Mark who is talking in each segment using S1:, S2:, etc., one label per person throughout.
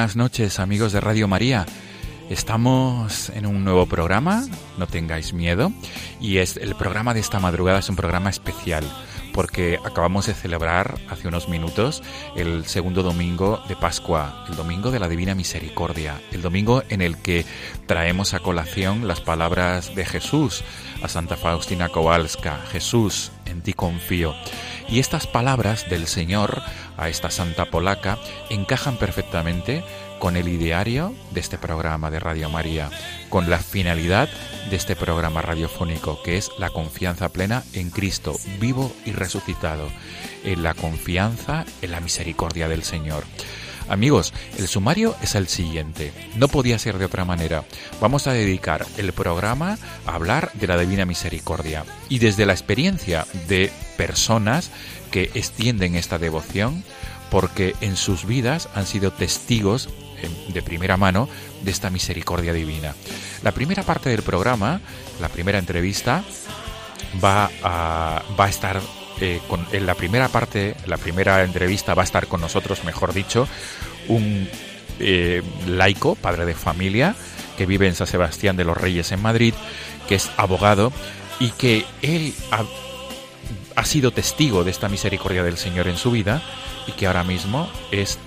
S1: Buenas noches amigos de Radio María. Estamos en un nuevo programa, no tengáis miedo, y es el programa de esta madrugada es un programa especial porque acabamos de celebrar hace unos minutos el segundo domingo de Pascua, el domingo de la Divina Misericordia, el domingo en el que traemos a colación las palabras de Jesús a Santa Faustina Kowalska, Jesús, en ti confío. Y estas palabras del Señor a esta santa polaca encajan perfectamente con el ideario de este programa de Radio María, con la finalidad de este programa radiofónico, que es la confianza plena en Cristo, vivo y resucitado, en la confianza en la misericordia del Señor. Amigos, el sumario es el siguiente. No podía ser de otra manera. Vamos a dedicar el programa a hablar de la Divina Misericordia y desde la experiencia de personas que extienden esta devoción, porque en sus vidas han sido testigos eh, de primera mano de esta misericordia divina. La primera parte del programa, la primera entrevista, va a estar eh, en la primera parte, la primera entrevista va a estar con nosotros, mejor dicho, un eh, laico, padre de familia, que vive en San Sebastián de los Reyes en Madrid, que es abogado y que él ha, ha sido testigo de esta misericordia del Señor en su vida y que ahora mismo es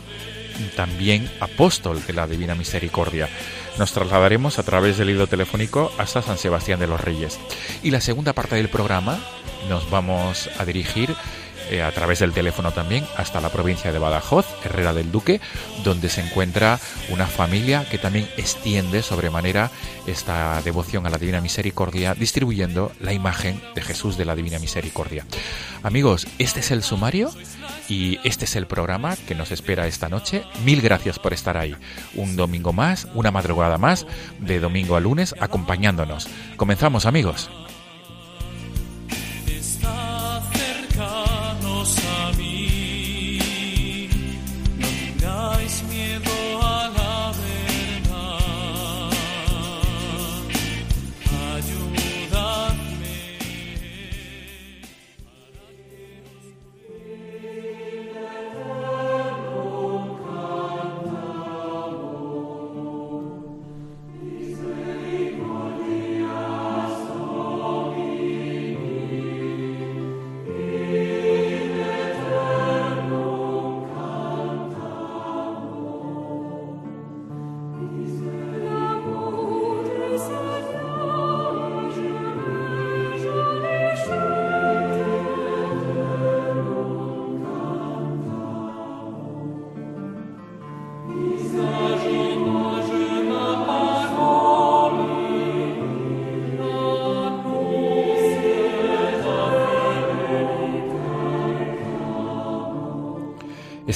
S1: también apóstol de la Divina Misericordia. Nos trasladaremos a través del hilo telefónico hasta San Sebastián de los Reyes. Y la segunda parte del programa nos vamos a dirigir eh, a través del teléfono también hasta la provincia de Badajoz, Herrera del Duque, donde se encuentra una familia que también extiende sobremanera esta devoción a la Divina Misericordia, distribuyendo la imagen de Jesús de la Divina Misericordia. Amigos, este es el sumario y este es el programa que nos espera esta noche. Mil gracias por estar ahí. Un domingo más, una madrugada más, de domingo a lunes, acompañándonos. Comenzamos, amigos.
S2: Está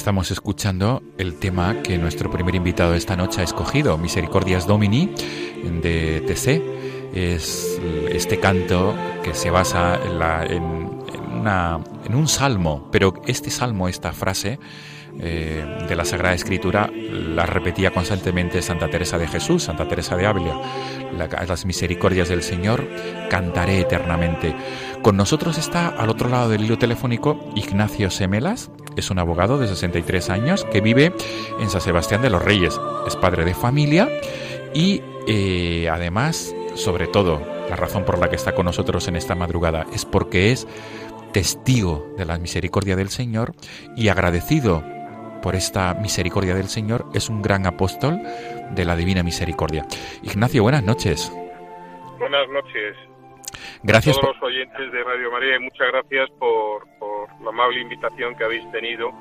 S1: Estamos escuchando el tema que nuestro primer invitado esta noche ha escogido, Misericordias Domini, de TC. Es este canto que se basa en, la- una- un salmo, pero este salmo, esta frase, eh, de la Sagrada Escritura las repetía constantemente Santa Teresa de Jesús, Santa Teresa de Ávila. las misericordias del Señor cantaré eternamente. Con nosotros está al otro lado del hilo telefónico Ignacio Semelas, es un abogado de 63 años que vive en San Sebastián de los Reyes, es padre de familia y eh, además, sobre todo, la razón por la que está con nosotros en esta madrugada es porque es testigo de la misericordia del Señor y agradecido por esta misericordia del Señor, es un gran apóstol de la divina misericordia. Ignacio, buenas noches.
S3: Buenas noches.
S1: Gracias
S3: a todos los oyentes de Radio María y muchas gracias por, la amable invitación que habéis tenido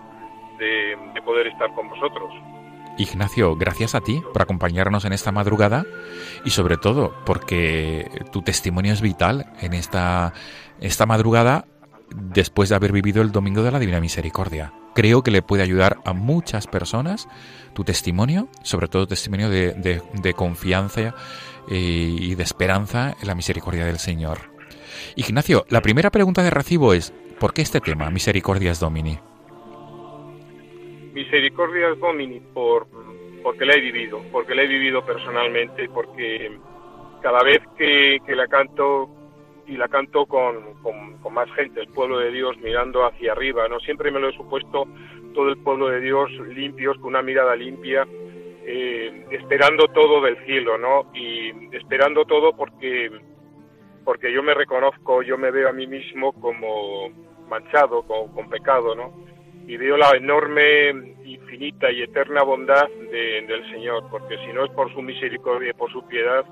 S3: de, de poder estar con vosotros.
S1: Ignacio, gracias a ti por acompañarnos en esta madrugada y sobre todo porque tu testimonio es vital en esta, esta madrugada después de haber vivido el Domingo de la Divina Misericordia. Creo que le puede ayudar a muchas personas tu testimonio, sobre todo testimonio de, confianza eh, y de esperanza en la misericordia del Señor. Ignacio, la primera pregunta de recibo es, ¿por qué este tema, Misericordias Domini?
S3: Misericordias Domini, por, porque la he vivido, porque la he vivido personalmente, porque cada vez que, la canto y la canto con, con, más gente, el pueblo de Dios mirando hacia arriba, ¿no? Siempre me lo he supuesto todo el pueblo de Dios limpios, con una mirada limpia, eh, esperando todo del cielo, ¿no? Y esperando todo porque, porque yo me reconozco, yo me veo a mí mismo como manchado, como, con pecado, ¿no? Y veo la enorme, infinita y eterna bondad del Señor, porque si no es por su misericordia y por su piedad,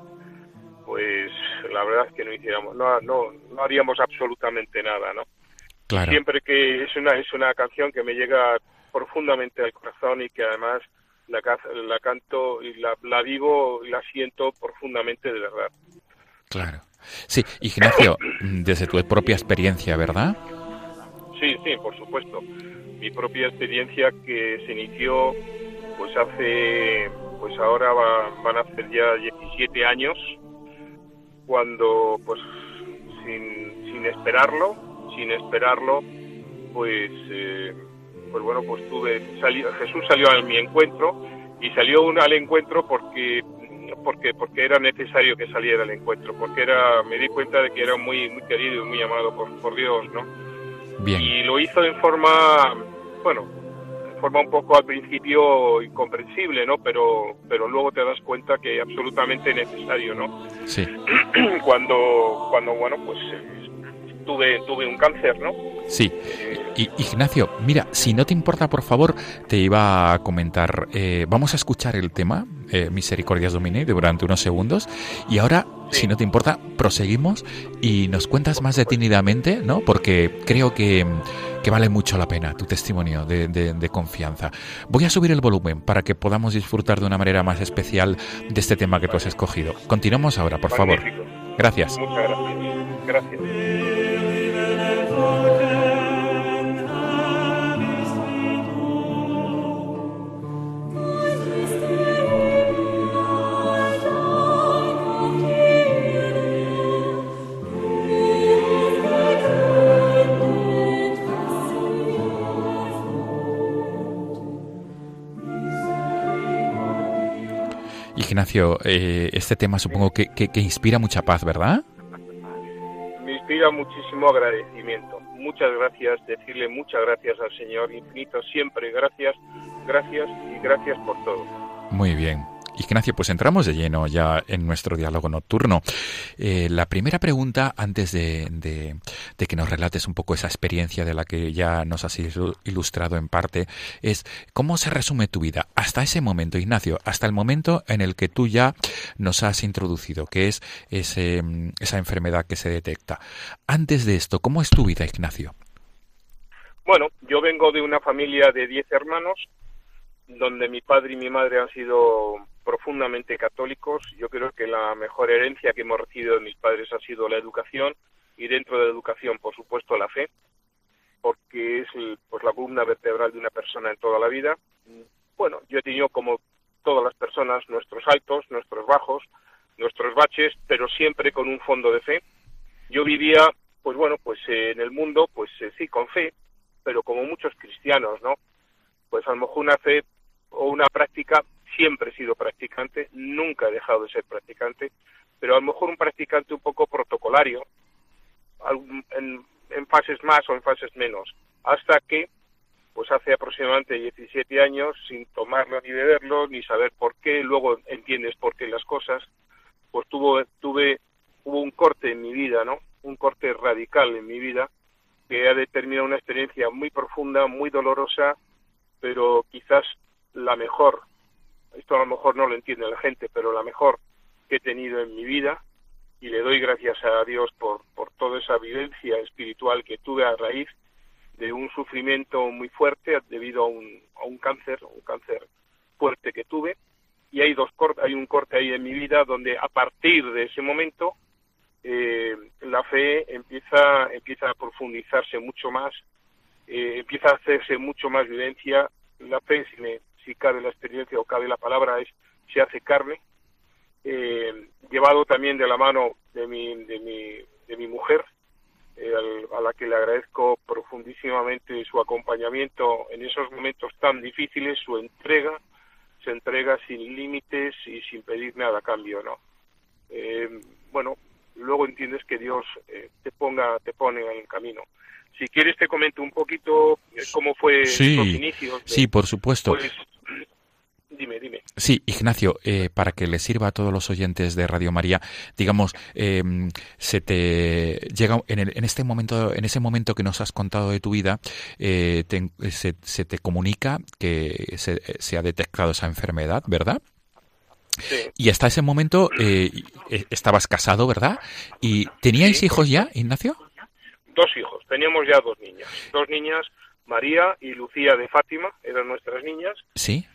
S3: pues la verdad es que no hiciéramos, no, no, no haríamos absolutamente nada, ¿no?
S1: Claro.
S3: Siempre que es una, es una canción que me llega profundamente al corazón y que además la, la canto y la, la vivo y la siento profundamente de verdad.
S1: Claro. Sí, Ignacio, desde tu propia experiencia, ¿verdad?
S3: Sí, sí, por supuesto. Mi propia experiencia que se inició pues hace, pues ahora van a ser ya 17 años, cuando pues sin, sin esperarlo, sin esperarlo, pues eh, pues bueno, pues tuve salió, Jesús salió a mi encuentro y salió un, al encuentro porque porque porque era necesario que saliera al encuentro, porque era me di cuenta de que era muy muy querido y muy amado por, por Dios, ¿no?
S1: Bien.
S3: Y lo hizo en forma bueno, forma un poco al principio incomprensible, ¿no? Pero, pero luego te das cuenta que es absolutamente necesario, ¿no?
S1: Sí.
S3: Cuando, cuando bueno, pues tuve, tuve un cáncer, ¿no?
S1: Sí. Y, Ignacio, mira, si no te importa, por favor, te iba a comentar, eh, vamos a escuchar el tema, eh, Misericordias Domine, durante unos segundos, y ahora, si no te importa, proseguimos y nos cuentas más detenidamente, ¿no? Porque creo que, que vale mucho la pena tu testimonio de, de, confianza. Voy a subir el volumen para que podamos disfrutar de una manera más especial de este tema que tú has escogido. Continuamos ahora, por favor. Gracias.
S3: Muchas gracias. Gracias.
S1: Ignacio, eh, este tema supongo que, que, inspira mucha paz, ¿verdad?
S3: Me inspira muchísimo agradecimiento. Muchas gracias, decirle muchas gracias al Señor infinito, siempre gracias, gracias y gracias por todo.
S1: Muy bien. Ignacio, pues entramos de lleno ya en nuestro diálogo nocturno. Eh, la primera pregunta, antes de, de, que nos relates un poco esa experiencia de la que ya nos has ilustrado en parte, es ¿cómo se resume tu vida hasta ese momento, Ignacio? Hasta el momento en el que tú ya nos has introducido, que es ese, esa enfermedad que se detecta. Antes de esto, ¿cómo es tu vida, Ignacio?
S3: Bueno, yo vengo de una familia de 10 hermanos, donde mi padre y mi madre han sido profundamente católicos. Yo creo que la mejor herencia que hemos recibido de mis padres ha sido la educación y dentro de la educación, por supuesto, la fe, porque es pues, la columna vertebral de una persona en toda la vida. Bueno, yo he tenido como todas las personas nuestros altos, nuestros bajos, nuestros baches, pero siempre con un fondo de fe. Yo vivía, pues bueno, pues en el mundo, pues eh, sí, con fe, pero como muchos cristianos, ¿no? pues a lo mejor una fe o una práctica, siempre he sido practicante, nunca he dejado de ser practicante, pero a lo mejor un practicante un poco protocolario, en, fases más o en fases menos, hasta que pues hace aproximadamente 17 años, sin tomarlo ni beberlo, ni saber por qué, luego entiendes por qué las cosas, pues tuvo, tuve, hubo un corte en mi vida, ¿no? Un corte radical en mi vida, que ha determinado una experiencia muy profunda, muy dolorosa, pero quizás la mejor, esto a lo mejor no lo entiende la gente, pero la mejor que he tenido en mi vida, y le doy gracias a Dios por, por toda esa vivencia espiritual que tuve a raíz de un sufrimiento muy fuerte debido a un, a un cáncer, un cáncer fuerte que tuve, y hay dos hay un corte ahí en mi vida donde a partir de ese momento eh, la fe empieza empieza a profundizarse mucho más, eh, empieza a hacerse mucho más vivencia. La fe, si, me, si cabe la experiencia o cabe la palabra, es se hace carne, eh, llevado también de la mano de mi, de mi, de mi mujer, eh, a la que le agradezco profundísimamente su acompañamiento en esos momentos tan difíciles, su entrega, se entrega sin límites y sin pedir nada a cambio, ¿no? Eh, bueno, luego entiendes que Dios eh, te ponga, te pone en el camino. Si quieres te comento un poquito cómo fue los inicios.
S1: sí, por supuesto.
S3: Pues, Dime, dime.
S1: Sí, Ignacio, eh, para que le sirva a todos los oyentes de Radio María, digamos, em, se te llega en, en, este momento, en ese momento que nos has contado de tu vida, eh, se, te comunica que se, ha detectado esa enfermedad, ¿verdad?
S3: Sí.
S1: Y hasta ese momento eh, estabas casado, ¿verdad? ¿Y teníais hijos ya, Ignacio?
S3: Dos hijos, teníamos ya dos niñas. Dos niñas, María y Lucía de Fátima, eran nuestras niñas.
S1: Sí.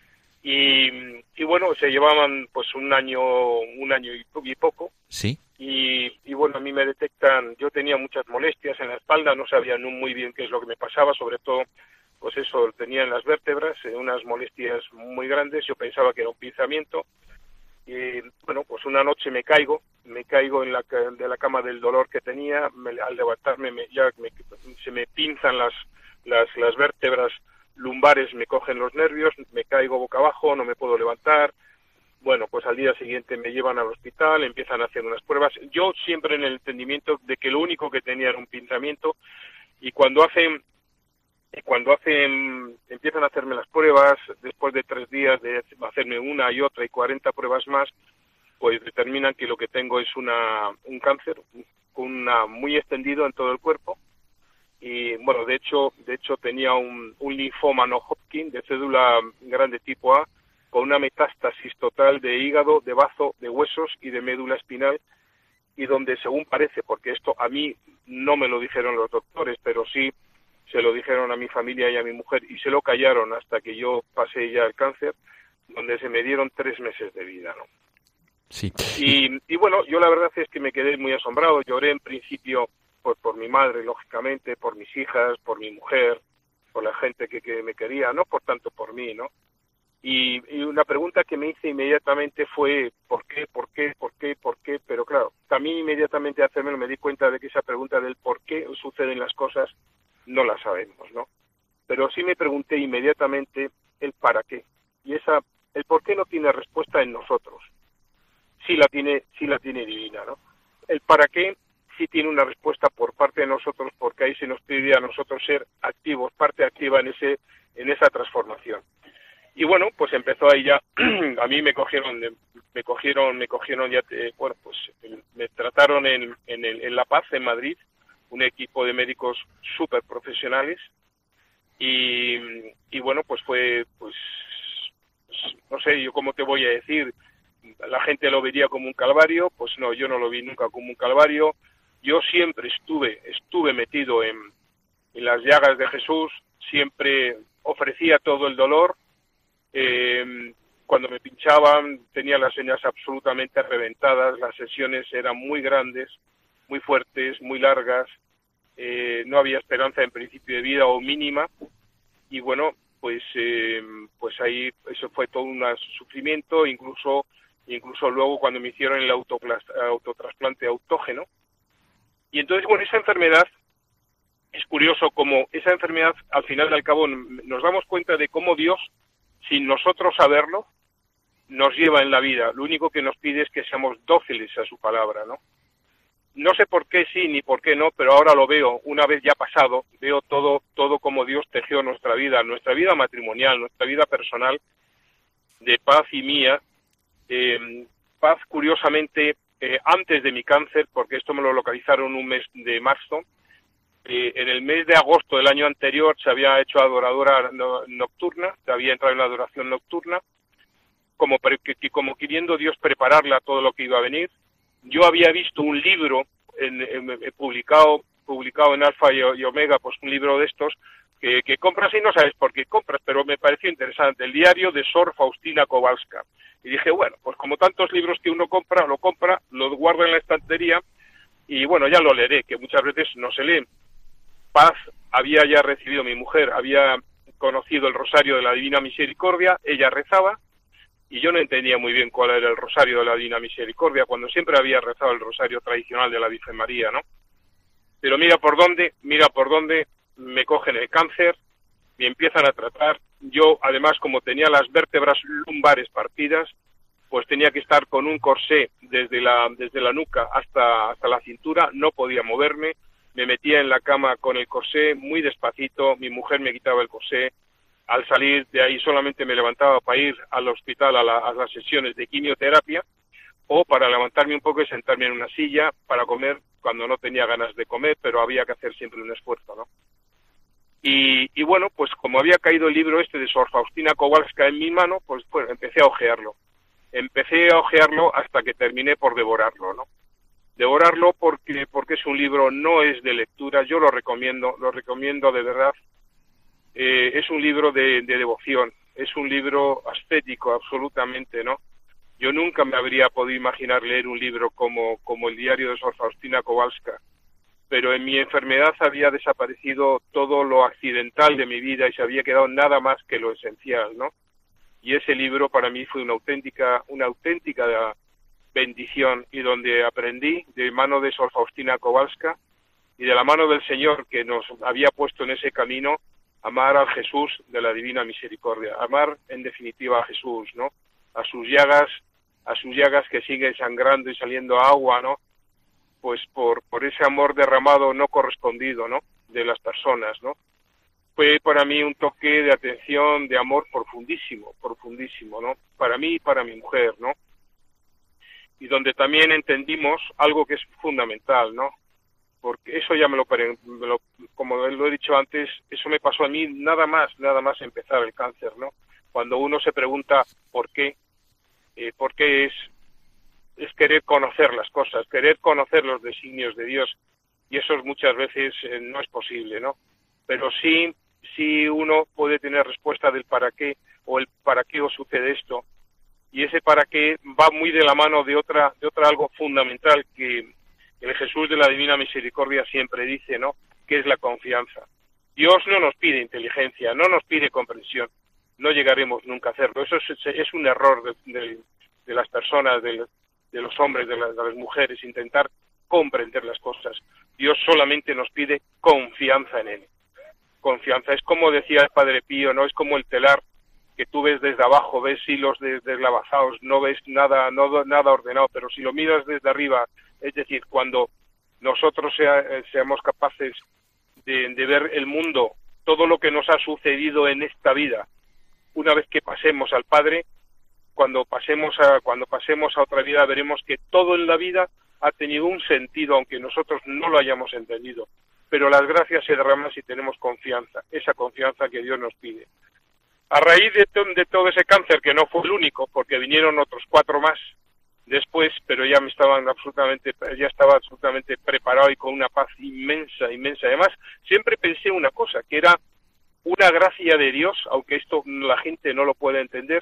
S3: Y, y, bueno se llevaban pues un año un año y, y poco.
S1: Sí.
S3: Y, y, bueno a mí me detectan yo tenía muchas molestias en la espalda no sabían muy bien qué es lo que me pasaba sobre todo pues eso tenía en las vértebras eh, unas molestias muy grandes yo pensaba que era un pinzamiento. Y bueno pues una noche me caigo me caigo en la de la cama del dolor que tenía me, al levantarme me, ya me, se me pinzan las las las vértebras lumbares me cogen los nervios, me caigo boca abajo, no me puedo levantar. Bueno, pues al día siguiente me llevan al hospital, empiezan a hacer unas pruebas. Yo siempre en el entendimiento de que lo único que tenía era un pinzamiento y cuando hacen cuando hacen empiezan a hacerme las pruebas después de tres días de hacerme una y otra y cuarenta pruebas más pues determinan que lo que tengo es una un cáncer una muy extendido en todo el cuerpo y bueno de hecho de hecho tenía un, un linfoma no Hodgkin de cédula grande tipo A con una metástasis total de hígado, de bazo, de huesos y de médula espinal y donde según parece, porque esto a mí no me lo dijeron los doctores, pero sí se lo dijeron a mi familia y a mi mujer y se lo callaron hasta que yo pasé ya el cáncer, donde se me dieron tres meses de vida, ¿no?
S1: Sí.
S3: Y, y bueno, yo la verdad es que me quedé muy asombrado, lloré en principio pues por mi madre, lógicamente, por mis hijas, por mi mujer, por la gente que, me quería, no por tanto por mí, ¿no? Y, y, una pregunta que me hice inmediatamente fue ¿por qué, por qué, por qué, por qué? Pero claro, también inmediatamente hacerme me di cuenta de que esa pregunta del por qué suceden las cosas no la sabemos, ¿no? Pero sí me pregunté inmediatamente el para qué. Y esa, el por qué no tiene respuesta en nosotros. Sí la tiene, sí la tiene divina, ¿no? El para qué sí tiene una respuesta por parte de nosotros porque ahí se nos pide a nosotros ser activos, parte activa en ese en esa transformación. Y bueno, pues empezó ahí ya a mí me cogieron me cogieron me cogieron ya eh, bueno, pues me trataron en en, en La Paz en Madrid, un equipo de médicos súper profesionales y, y bueno, pues fue pues no sé, yo cómo te voy a decir, la gente lo vería como un calvario, pues no, yo no lo vi nunca como un calvario, yo siempre estuve, estuve metido en, en las llagas de Jesús, siempre ofrecía todo el dolor. Eh, cuando me pinchaban tenía las señas absolutamente reventadas, las sesiones eran muy grandes, muy fuertes, muy largas, eh, no había esperanza en principio de vida o mínima y bueno, pues eh, pues ahí eso fue todo un sufrimiento, incluso incluso luego cuando me hicieron el autotrasplante autógeno, y entonces con esa enfermedad es curioso como esa enfermedad, al final del cabo, nos damos cuenta de cómo Dios, sin nosotros saberlo, nos lleva en la vida. Lo único que nos pide es que seamos dóciles a su palabra, ¿no? No sé por qué sí ni por qué no, pero ahora lo veo, una vez ya pasado, veo todo, todo como Dios tejió nuestra vida, nuestra vida matrimonial, nuestra vida personal, de paz y mía, eh, paz curiosamente eh, antes de mi cáncer, porque esto me lo localizaron un mes de marzo, eh, en el mes de agosto del año anterior se había hecho adoradora nocturna, se había entrado en la adoración nocturna, como, como queriendo Dios prepararla a todo lo que iba a venir. Yo había visto un libro en, publicado, publicado en Alfa y, Omega, pues un libro de estos, que, compras y no sabes por qué compras, pero me pareció interesante, el diario de Sor Faustina Kowalska. Y dije, bueno, pues como tantos libros que uno compra, lo compra, lo guarda en la estantería y bueno, ya lo leeré, que muchas veces no se lee. Paz había ya recibido mi mujer, había conocido el rosario de la Divina Misericordia, ella rezaba y yo no entendía muy bien cuál era el rosario de la Divina Misericordia, cuando siempre había rezado el rosario tradicional de la Virgen María, ¿no? Pero mira por dónde, mira por dónde me cogen el cáncer, me empiezan a tratar. Yo, además, como tenía las vértebras lumbares partidas, pues tenía que estar con un corsé desde la, desde la nuca hasta, hasta la cintura, no podía moverme, me metía en la cama con el corsé muy despacito, mi mujer me quitaba el corsé, al salir de ahí solamente me levantaba para ir al hospital a, a las sesiones de quimioterapia o para levantarme un poco y sentarme en una silla para comer cuando no tenía ganas de comer, pero había que hacer siempre un esfuerzo, ¿no? Y, y, bueno, pues como había caído el libro este de Sor Faustina Kowalska en mi mano, pues, pues empecé a ojearlo. Empecé a ojearlo hasta que terminé por devorarlo, ¿no? Devorarlo porque, porque es un libro, no es de lectura, yo lo recomiendo, lo recomiendo de verdad. Eh, es un libro de, de devoción, es un libro ascético absolutamente, ¿no? Yo nunca me habría podido imaginar leer un libro como, como el diario de Sor Faustina Kowalska, pero en mi enfermedad había desaparecido todo lo accidental de mi vida y se había quedado nada más que lo esencial, ¿no? Y ese libro para mí fue una auténtica, una auténtica bendición y donde aprendí de mano de Sor Faustina Kowalska y de la mano del Señor que nos había puesto en ese camino amar al Jesús de la Divina Misericordia, amar en definitiva a Jesús, ¿no? A sus llagas, a sus llagas que siguen sangrando y saliendo agua, ¿no? Pues por, por ese amor derramado no correspondido, ¿no? De las personas, ¿no? Fue para mí un toque de atención, de amor profundísimo, profundísimo, ¿no? Para mí y para mi mujer, ¿no? Y donde también entendimos algo que es fundamental, ¿no? Porque eso ya me lo, me como lo he dicho antes, eso me pasó a mí nada más, nada más empezar el cáncer, ¿no? Cuando uno se pregunta por qué, eh, por qué es, es querer conocer las cosas, querer conocer los designios de Dios y eso muchas veces eh, no es posible, ¿no? Pero sí, sí uno puede tener respuesta del para qué o el para qué os sucede esto y ese para qué va muy de la mano de otra de otra algo fundamental que el Jesús de la Divina Misericordia siempre dice, ¿no? Que es la confianza. Dios no nos pide inteligencia, no nos pide comprensión, no llegaremos nunca a hacerlo. Eso es, es un error de, de, las personas, de los hombres, de las, mujeres, intentar comprender las cosas. Dios solamente nos pide confianza en Él. Confianza. Es como decía el Padre Pío, no es como el telar que tú ves desde abajo, ves hilos deslavazados, no ves nada, no, nada ordenado, pero si lo miras desde arriba, es decir, cuando nosotros sea, eh, seamos capaces de, de ver el mundo, todo lo que nos ha sucedido en esta vida, una vez que pasemos al Padre, cuando pasemos a cuando pasemos a otra vida veremos que todo en la vida ha tenido un sentido aunque nosotros no lo hayamos entendido. Pero las gracias se derraman si tenemos confianza esa confianza que Dios nos pide. A raíz de, de todo ese cáncer que no fue el único porque vinieron otros cuatro más después pero ya me estaban absolutamente ya estaba absolutamente preparado y con una paz inmensa inmensa. Además siempre pensé una cosa que era una gracia de Dios aunque esto la gente no lo puede entender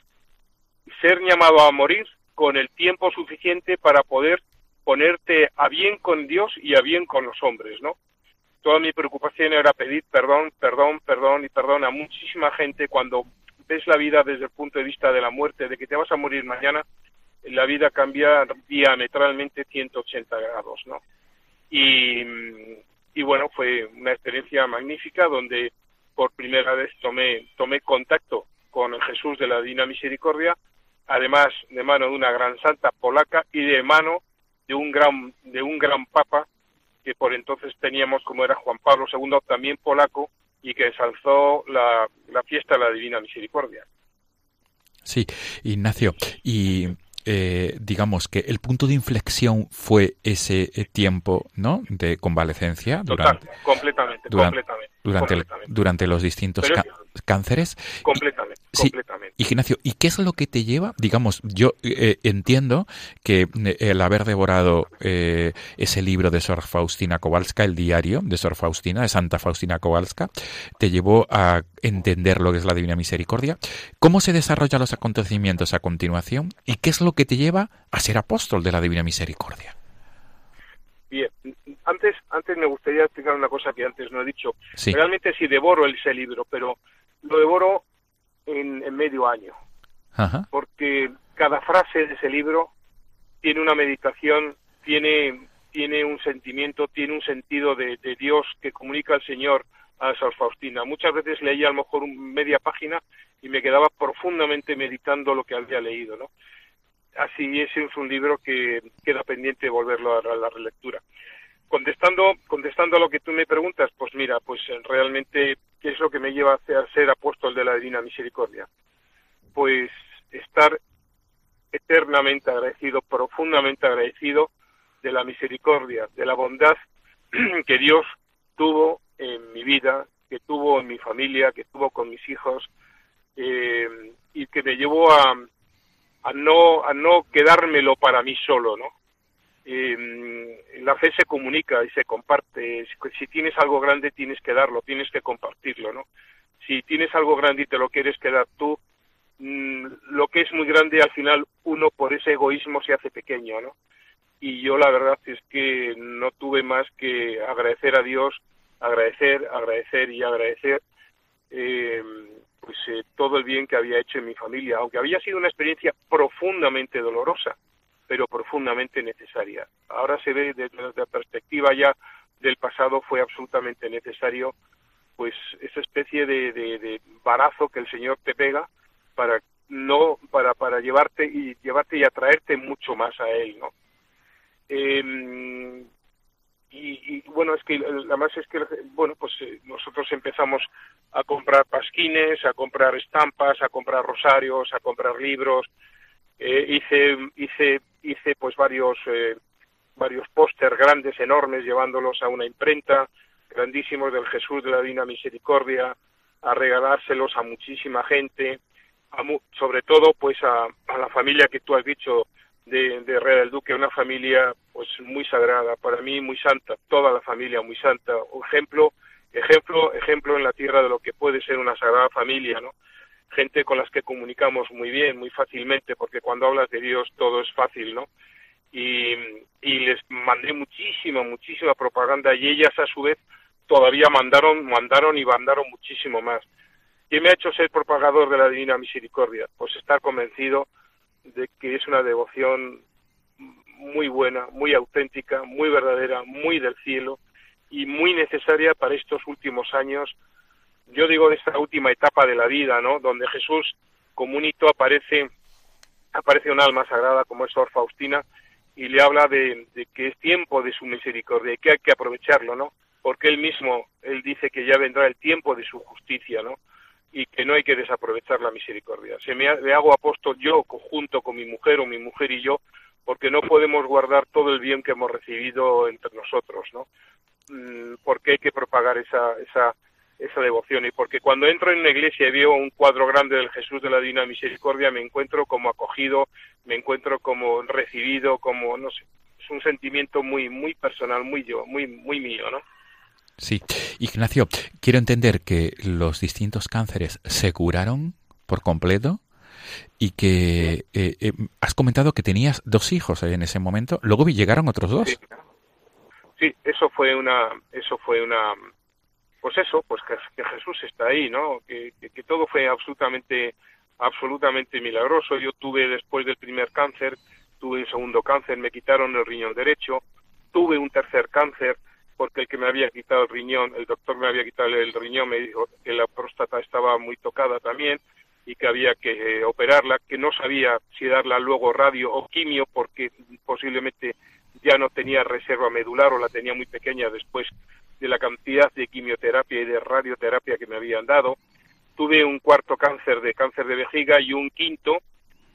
S3: ser llamado a morir con el tiempo suficiente para poder ponerte a bien con Dios y a bien con los hombres, ¿no? Toda mi preocupación era pedir perdón, perdón, perdón y perdón a muchísima gente cuando ves la vida desde el punto de vista de la muerte, de que te vas a morir mañana, la vida cambia diametralmente 180 grados, ¿no? Y, y bueno, fue una experiencia magnífica donde por primera vez tomé, tomé contacto con el Jesús de la Divina Misericordia, además de mano de una gran santa polaca y de mano de un gran, de un gran papa que por entonces teníamos como era Juan Pablo II, también polaco, y que ensalzó la, la fiesta de la Divina Misericordia.
S1: Sí, Ignacio, y eh, digamos que el punto de inflexión fue ese eh, tiempo, ¿no? De convalecencia durante,
S3: completamente,
S1: durante,
S3: completamente,
S1: durante,
S3: completamente.
S1: durante los distintos
S3: Pero-
S1: cánceres.
S3: Completamente,
S1: Sí.
S3: completamente.
S1: Ignacio, ¿y qué es lo que te lleva? Digamos, yo eh, entiendo que el haber devorado eh, ese libro de Sor Faustina Kowalska, el diario de Sor Faustina, de Santa Faustina Kowalska, te llevó a entender lo que es la Divina Misericordia. ¿Cómo se desarrollan los acontecimientos a continuación? ¿Y qué es lo que te lleva a ser apóstol de la Divina Misericordia?
S3: Bien, antes, antes me gustaría explicar una cosa que antes no he dicho.
S1: Sí.
S3: Realmente sí devoro ese libro, pero lo devoro en, en medio año,
S1: Ajá.
S3: porque cada frase de ese libro tiene una meditación, tiene, tiene un sentimiento, tiene un sentido de, de Dios que comunica al Señor a Sor Faustina. Muchas veces leía a lo mejor media página y me quedaba profundamente meditando lo que había leído, ¿no? Así es un libro que queda pendiente de volverlo a la relectura. Contestando, contestando a lo que tú me preguntas, pues mira, pues realmente, ¿qué es lo que me lleva a ser apóstol de la Divina Misericordia? Pues estar eternamente agradecido, profundamente agradecido de la misericordia, de la bondad que Dios tuvo en mi vida, que tuvo en mi familia, que tuvo con mis hijos, eh, y que me llevó a, a no a no quedármelo para mí solo, ¿no? Eh, la fe se comunica y se comparte. Si, si tienes algo grande tienes que darlo, tienes que compartirlo, ¿no? Si tienes algo grande y te lo quieres quedar tú, mm, lo que es muy grande al final uno por ese egoísmo se hace pequeño, ¿no? Y yo la verdad es que no tuve más que agradecer a Dios, agradecer, agradecer y agradecer eh, pues eh, todo el bien que había hecho en mi familia, aunque había sido una experiencia profundamente dolorosa, pero profundamente necesaria. Ahora se ve desde la perspectiva ya del pasado fue absolutamente necesario pues esa especie de, de, de barazo que el Señor te pega para no para para llevarte y llevarte y atraerte mucho más a él, ¿no? Eh, y, y, bueno es que además es que bueno pues eh, nosotros empezamos a comprar pasquines a comprar estampas a comprar rosarios a comprar libros. Eh, hice hice hice pues varios eh, varios póster grandes enormes llevándolos a una imprenta grandísimos del Jesús de la Divina Misericordia a regalárselos a muchísima gente a mu sobre todo pues a, a la familia que tú has dicho de, del Duque, una familia pues muy sagrada, para mí muy santa, toda la familia muy santa, ejemplo, ejemplo, ejemplo en la tierra de lo que puede ser una sagrada familia, ¿no? Gente con las que comunicamos muy bien, muy fácilmente, porque cuando hablas de Dios todo es fácil, ¿no? Y, y les mandé muchísima, muchísima propaganda y ellas a su vez todavía mandaron, mandaron y mandaron muchísimo más. ¿Qué me ha hecho ser propagador de la Divina Misericordia? Pues estar convencido de que es una devoción muy buena, muy auténtica, muy verdadera, muy del cielo y muy necesaria para estos últimos años. Yo digo de esta última etapa de la vida, ¿no? Donde Jesús comunito aparece aparece un alma sagrada como es Sor Faustina y le habla de, de, que es tiempo de su misericordia y que hay que aprovecharlo, ¿no? Porque él mismo, él dice que ya vendrá el tiempo de su justicia, ¿no? Y que no hay que desaprovechar la misericordia. Se me, ha, me hago apóstol yo junto con mi mujer o mi mujer y yo, porque no podemos guardar todo el bien que hemos recibido entre nosotros, ¿no? Mm, porque hay que propagar esa, esa, esa devoción y porque cuando entro en una iglesia y veo un cuadro grande del Jesús de la Divina Misericordia me encuentro como acogido, me encuentro como recibido, como no sé, es un sentimiento muy muy personal, muy yo, muy muy mío, ¿no?
S1: Sí. Ignacio, quiero entender que los distintos cánceres se curaron por completo y que eh, eh, has comentado que tenías dos hijos en ese momento, luego llegaron otros dos.
S3: Sí, eso fue una, eso fue una, pues eso, pues que, Jesús está ahí, ¿no? Que, que, que, todo fue absolutamente, absolutamente milagroso. Yo tuve después del primer cáncer, tuve un segundo cáncer, me quitaron el riñón derecho, tuve un tercer cáncer porque el que me había quitado el riñón, el doctor me había quitado el riñón, me dijo que la próstata estaba muy tocada también y que había que eh, operarla, que no sabía si darla luego radio o quimio porque posiblemente ya no tenía reserva medular o la tenía muy pequeña después de la cantidad de quimioterapia y de radioterapia que me habían dado. Tuve un cuarto cáncer de cáncer de vejiga y un quinto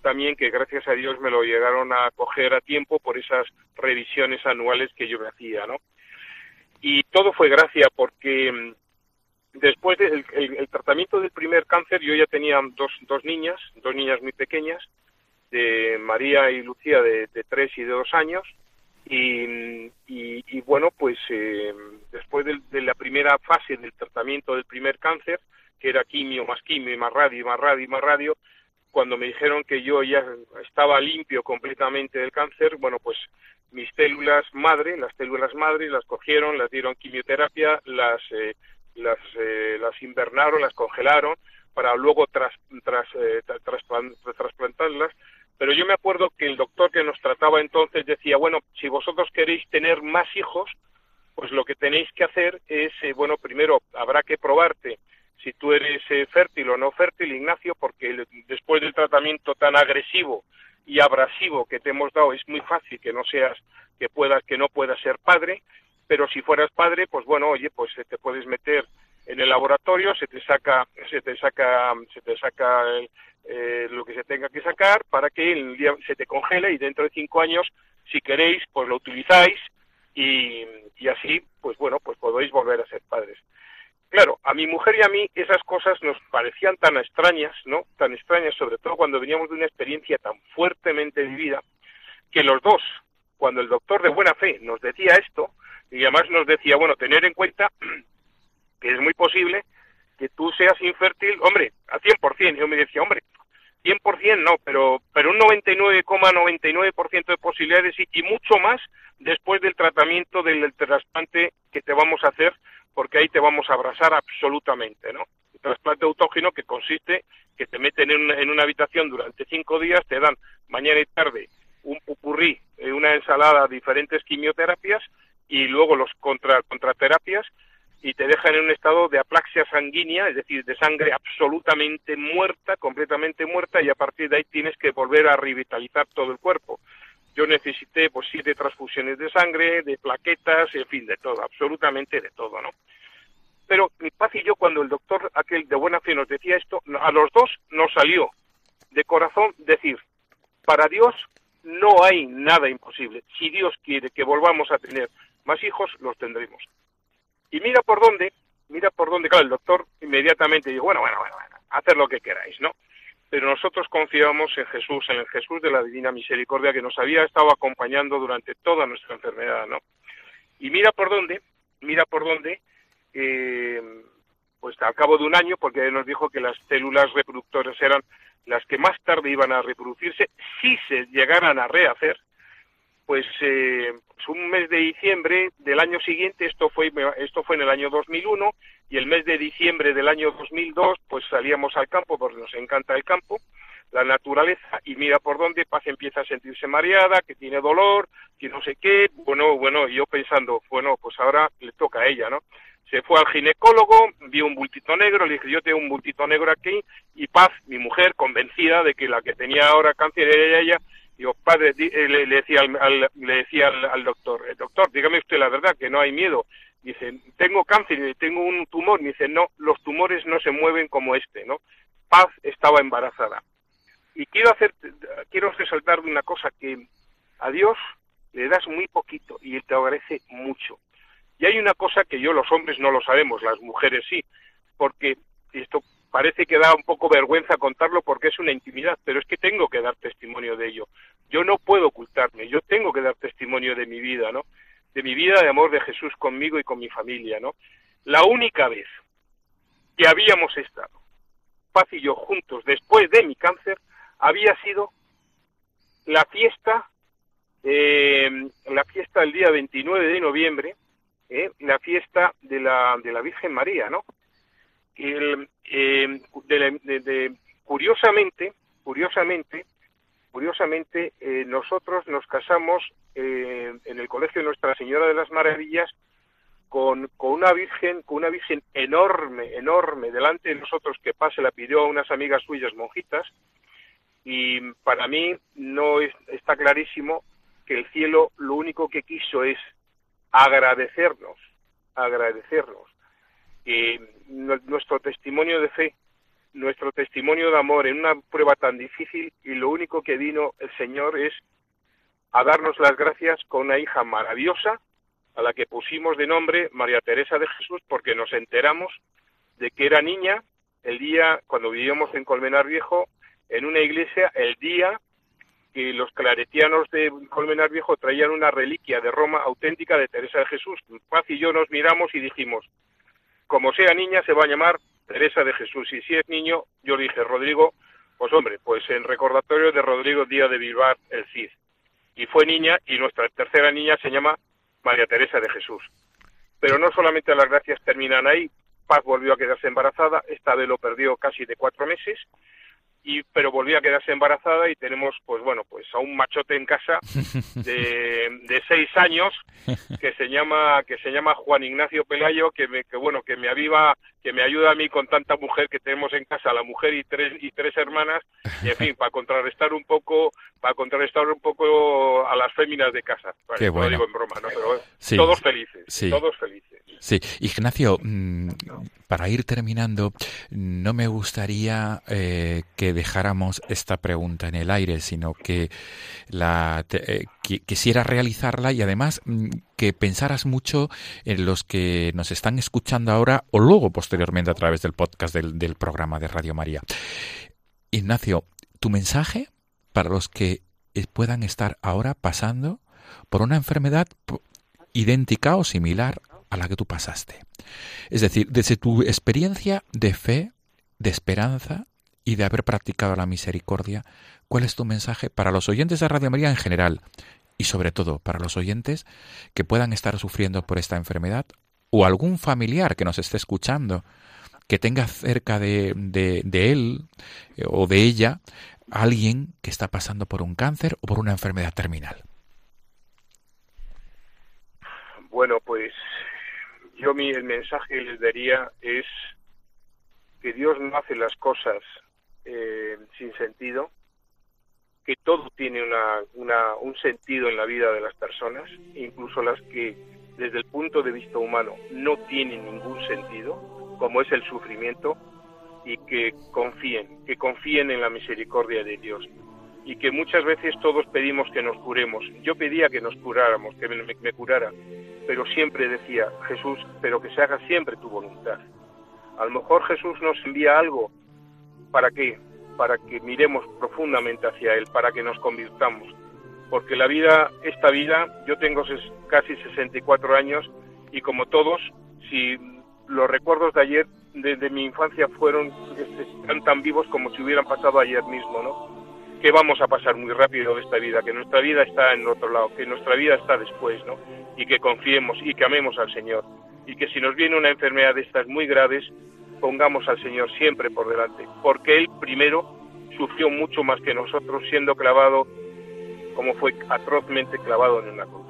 S3: también que gracias a Dios me lo llegaron a coger a tiempo por esas revisiones anuales que yo me hacía, ¿no? Y todo fue gracia porque mm, después del el, tratamiento del primer cáncer yo ya tenía dos, dos niñas, dos niñas muy pequeñas, de María y Lucía de, de tres y de dos años, y, y, bueno, pues eh, después de, de, la primera fase del tratamiento del primer cáncer, que era quimio más quimio y más radio y más radio y más radio, cuando me dijeron que yo ya estaba limpio completamente del cáncer, bueno, pues mis células madre, las células madre, las cogieron, las dieron quimioterapia, las, eh, las, eh, las invernaron, las congelaron para luego tras, tras, eh, trasplantarlas. Pero yo me acuerdo que el doctor que nos trataba entonces decía, bueno, si vosotros queréis tener más hijos, pues lo que tenéis que hacer es, eh, bueno, primero habrá que probarte si tú eres eh, fértil o no fértil, Ignacio, porque después del tratamiento tan agresivo y abrasivo que te hemos dado es muy fácil que no seas que puedas que no puedas ser padre, pero si fueras padre, pues bueno, oye, pues te puedes meter en el laboratorio, se te saca se te saca se te saca eh, lo que se tenga que sacar para que el día se te congele y dentro de cinco años, si queréis, pues lo utilizáis y, y así, pues bueno, pues podéis volver a ser padres. Claro, a mi mujer y a mí esas cosas nos parecían tan extrañas, ¿no? Tan extrañas, sobre todo cuando veníamos de una experiencia tan fuertemente vivida, que los dos, cuando el doctor de buena fe nos decía esto, y además nos decía, bueno, tener en cuenta que es muy posible que tú seas infértil, hombre, a 100%, yo me decía, hombre, 100% no, pero, pero un 99,99% de posibilidades y, y mucho más después del tratamiento del trasplante que te vamos a hacer porque ahí te vamos a abrazar absolutamente, ¿no? El trasplante autógeno que consiste que te meten en una, en una habitación durante cinco días, te dan mañana y tarde un pupurrí, una ensalada, diferentes quimioterapias y luego los contra, contraterapias y te dejan en un estado de aplaxia sanguínea, es decir, de sangre absolutamente muerta, completamente muerta, y a partir de ahí tienes que volver a revitalizar todo el cuerpo. Yo necesité pues siete transfusiones de sangre, de plaquetas, en fin, de todo, absolutamente de todo, ¿no? Pero mi paz y yo, cuando el doctor aquel de buena fe nos decía esto, a los dos nos salió de corazón decir, para Dios no hay nada imposible. Si Dios quiere que volvamos a tener más hijos, los tendremos. Y mira por dónde, mira por dónde, claro, el doctor inmediatamente dijo, bueno, bueno, bueno, bueno hacer lo que queráis, ¿no? Pero nosotros confiamos en Jesús, en el Jesús de la Divina Misericordia que nos había estado acompañando durante toda nuestra enfermedad, ¿no? Y mira por dónde, mira por dónde, eh, pues al cabo de un año, porque nos dijo que las células reproductoras eran las que más tarde iban a reproducirse, si se llegaran a rehacer, pues, eh, pues un mes de diciembre del año siguiente, esto fue, esto fue en el año 2001, y el mes de diciembre del año 2002 pues salíamos al campo porque nos encanta el campo, la naturaleza y mira por dónde Paz empieza a sentirse mareada, que tiene dolor, que no sé qué, bueno, bueno, yo pensando, bueno, pues ahora le toca a ella, ¿no? Se fue al ginecólogo, vio un bultito negro, le dije, yo tengo un bultito negro aquí, y Paz, mi mujer, convencida de que la que tenía ahora cáncer era ella, digo, padre, eh, le, decía, al, le decía al, al doctor, eh, doctor, dígame usted la verdad, que no hay miedo, Dice, tengo cáncer y tengo un tumor. Y dice, no, los tumores no se mueven como este, ¿no? Paz estaba embarazada. Y quiero hacer, quiero resaltar una cosa, que a Dios le das muy poquito y Él te agradece mucho. Y hay una cosa que yo los hombres no lo sabemos, las mujeres sí, porque esto parece que da un poco vergüenza contarlo porque es una intimidad, pero es que tengo que dar testimonio de ello. Yo no puedo ocultarme, yo tengo que dar testimonio de mi vida, ¿no? De mi vida de amor de Jesús conmigo y con mi familia, ¿no? La única vez que habíamos estado, Paz y yo juntos después de mi cáncer, había sido la fiesta, eh, la fiesta del día 29 de noviembre, eh, la fiesta de la, de la Virgen María, ¿no? De, curiosamente, curiosamente, curiosamente, nosotros nos casamos en el Colegio Nuestra Señora de las Maravillas con, con una virgen, con una virgen enorme, enorme, delante de nosotros que pase, la pidió a unas amigas suyas monjitas, y para mí no está clarísimo que el cielo lo único que quiso es agradecernos, agradecernos. Que nuestro testimonio de fe, nuestro testimonio de amor en una prueba tan difícil y lo único que vino el Señor es a darnos las gracias con una hija maravillosa a la que pusimos de nombre María Teresa de Jesús porque nos enteramos de que era niña el día cuando vivíamos en Colmenar Viejo en una iglesia el día que los claretianos de Colmenar Viejo traían una reliquia de Roma auténtica de Teresa de Jesús. Paz y yo nos miramos y dijimos, como sea niña se va a llamar Teresa de Jesús y si es niño, yo le dije, Rodrigo, pues hombre, pues en recordatorio de Rodrigo Díaz de Bilbar el Cid. Y fue niña y nuestra tercera niña se llama María Teresa de Jesús. Pero no solamente las gracias terminan ahí, Paz volvió a quedarse embarazada, esta vez lo perdió casi de cuatro meses, y pero volvió a quedarse embarazada y tenemos pues bueno pues a un machote en casa de, de seis años que se llama que se llama Juan Ignacio Pelayo que me que bueno que me aviva que me ayuda a mí con tanta mujer que tenemos en casa la mujer y tres y tres hermanas y en fin para contrarrestar un poco para contrarrestar un poco a las féminas de casa.
S1: Qué bueno.
S3: lo digo en broma no pero todos felices todos felices.
S1: Sí, Ignacio, mm, para ir terminando, no me gustaría eh, que dejáramos esta pregunta en el aire, sino que eh, quisiera realizarla y además mm, que pensaras mucho en los que nos están escuchando ahora o luego posteriormente a través del podcast del, del programa de Radio María. Ignacio, tu mensaje para los que puedan estar ahora pasando por una enfermedad idéntica o similar a la que tú pasaste. Es decir, desde tu experiencia de fe, de esperanza y de haber practicado la misericordia, ¿cuál es tu mensaje para los oyentes de Radio María en general y sobre todo para los oyentes que puedan estar sufriendo por esta enfermedad o algún familiar que nos esté escuchando que tenga cerca de, de, él eh, o de ella alguien que está pasando por un cáncer o por una enfermedad terminal?
S3: Bueno, pues yo mi, el mensaje que les daría es que Dios no hace las cosas eh, sin sentido, que todo tiene una, una, un sentido en la vida de las personas, incluso las que desde el punto de vista humano no tienen ningún sentido, como es el sufrimiento, y que confíen, que confíen en la misericordia de Dios. Y que muchas veces todos pedimos que nos curemos. Yo pedía que nos curáramos, que me, curara, pero siempre decía, Jesús, pero que se haga siempre tu voluntad. A lo mejor Jesús nos envía algo, ¿para qué? Para que miremos profundamente hacia Él, para que nos convirtamos. Porque la vida, esta vida, yo tengo casi 64 años y como todos, si los recuerdos de ayer, de, mi infancia, fueron, están tan vivos como si hubieran pasado ayer mismo, ¿no? Que vamos a pasar muy rápido de esta vida, que nuestra vida está en otro lado, que nuestra vida está después, ¿no? Y que confiemos y que amemos al Señor. Y que si nos viene una enfermedad de estas muy graves, pongamos al Señor siempre por delante, porque Él primero sufrió mucho más que nosotros siendo clavado como fue atrozmente clavado en una cruz.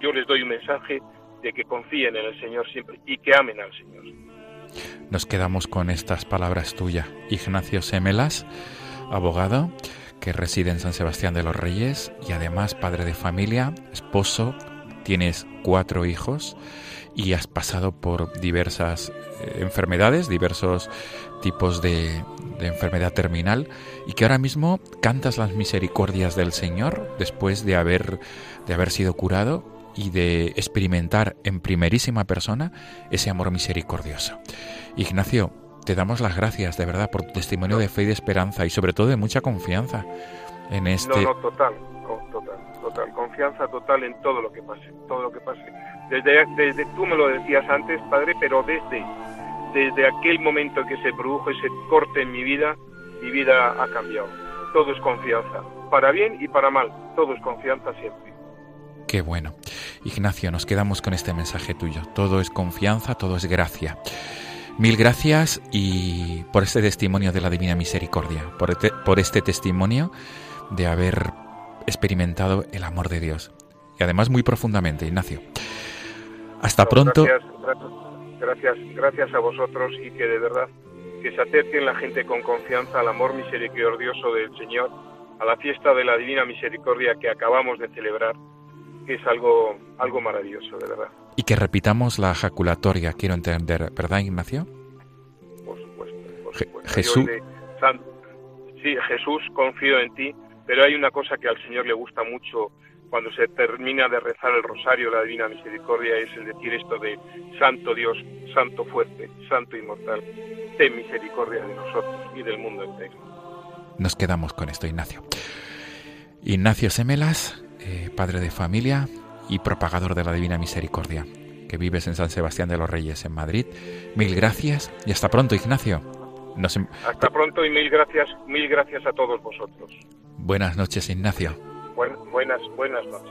S3: Yo les doy un mensaje de que confíen en el Señor siempre y que amen al Señor.
S1: Nos quedamos con estas palabras tuyas. Ignacio Semelas, abogado, que reside en San Sebastián de los Reyes y además padre de familia, esposo, tienes cuatro hijos y has pasado por diversas eh, enfermedades, diversos tipos de, de, enfermedad terminal y que ahora mismo cantas las misericordias del Señor después de haber, de haber sido curado y de experimentar en primerísima persona ese amor misericordioso. Ignacio, te damos las gracias de verdad por tu testimonio de fe y de esperanza y sobre todo de mucha confianza en este...
S3: No, no, total, total, total, confianza total en todo lo que pase, todo lo que pase. Desde, desde tú me lo decías antes, padre, pero desde, desde aquel momento que se produjo ese corte en mi vida, mi vida ha cambiado. Todo es confianza, para bien y para mal, todo es confianza siempre.
S1: Qué bueno. Ignacio, nos quedamos con este mensaje tuyo. Todo es confianza, todo es gracia. Mil gracias y por este testimonio de la Divina Misericordia, por este, por este testimonio de haber experimentado el amor de Dios. Y además muy profundamente, Ignacio. Hasta pronto.
S3: Gracias, gracias, a vosotros y que de verdad que se acerquen la gente con confianza al amor misericordioso del Señor, a la fiesta de la Divina Misericordia que acabamos de celebrar, que es algo, algo maravilloso, de verdad.
S1: Y que repitamos la ejaculatoria, quiero entender, ¿verdad, Ignacio?
S3: Por supuesto. Por
S1: Je-
S3: supuesto.
S1: Jesús-
S3: sí, Jesús, confío en ti, pero hay una cosa que al Señor le gusta mucho cuando se termina de rezar el rosario, la Divina Misericordia, es el decir esto de Santo Dios, Santo fuerte, Santo inmortal, ten misericordia de nosotros y del mundo entero.
S1: Nos quedamos con esto, Ignacio. Ignacio Semelas, eh, padre de familia y propagador de la Divina Misericordia, que vives en San Sebastián de los Reyes, en Madrid. Mil gracias y hasta pronto, Ignacio. Nos em-
S3: Hasta pronto y mil gracias, mil gracias a todos vosotros.
S1: Buenas noches, Ignacio.
S3: Buen- buenas, buenas noches.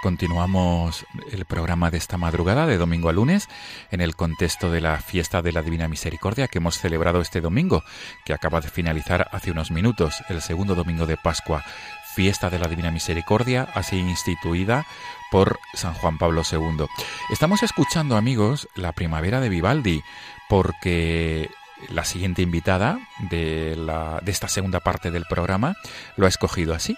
S1: Continuamos el programa de esta madrugada, de domingo a lunes, en el contexto de la fiesta de la Divina Misericordia que hemos celebrado este domingo, que acaba de finalizar hace unos minutos, el segundo domingo de Pascua, fiesta de la Divina Misericordia, así instituida por San Juan Pablo II. Estamos escuchando, amigos, la primavera de Vivaldi, porque la siguiente invitada de, la, de esta segunda parte del programa lo ha escogido así.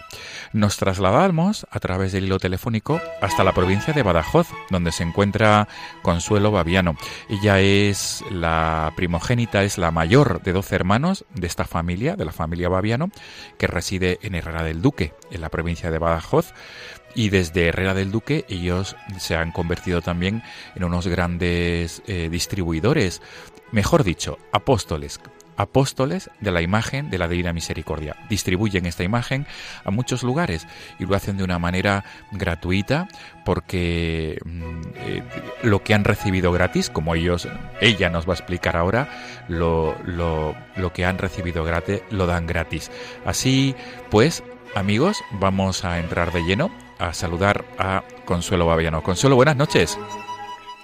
S1: Nos trasladamos a través del hilo telefónico hasta la provincia de Badajoz, donde se encuentra Consuelo Baviano. Ella es la primogénita, es la mayor de 12 hermanos de esta familia, de la familia Baviano, que reside en Herrera del Duque, en la provincia de Badajoz. Y desde Herrera del Duque ellos se han convertido también en unos grandes eh, distribuidores, mejor dicho, apóstoles, apóstoles de la imagen de la Divina Misericordia. Distribuyen esta imagen a muchos lugares y lo hacen de una manera gratuita porque mm, eh, lo que han recibido gratis, como ellos, ella nos va a explicar ahora, lo, lo, lo que han recibido gratis lo dan gratis. Así pues, amigos, vamos a entrar de lleno a saludar a Consuelo Baviano. Consuelo, buenas noches.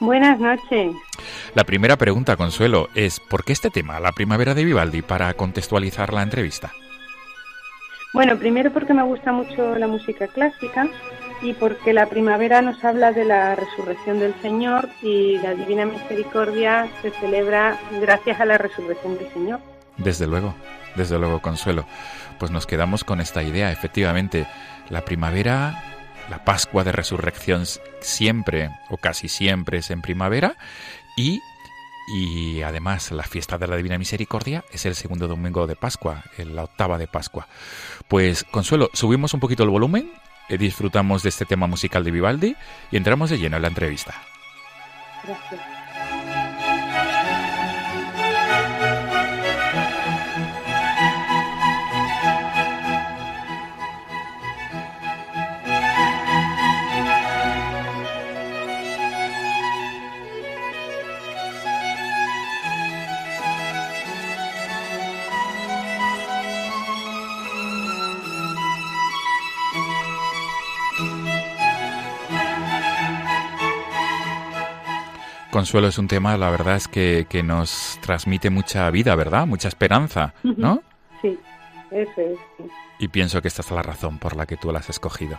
S4: Buenas noches.
S1: La primera pregunta, Consuelo, es ¿por qué este tema, la primavera de Vivaldi, para contextualizar la entrevista?
S4: Bueno, primero porque me gusta mucho la música clásica y porque la primavera nos habla de la resurrección del Señor y la Divina Misericordia se celebra gracias a la resurrección del Señor.
S1: Desde luego, desde luego, Consuelo. Pues nos quedamos con esta idea. Efectivamente, la primavera, la Pascua de Resurrección siempre o casi siempre es en primavera y, y además la fiesta de la Divina Misericordia es el segundo domingo de Pascua, en la octava de Pascua. Pues, Consuelo, subimos un poquito el volumen, eh, disfrutamos de este tema musical de Vivaldi y entramos de lleno en la entrevista.
S4: Gracias.
S1: Consuelo es un tema, la verdad es que, que nos transmite mucha vida, ¿verdad? Mucha esperanza, ¿no?
S4: Sí, eso es. sí,
S1: Y pienso que esta es la razón por la que tú la has escogido.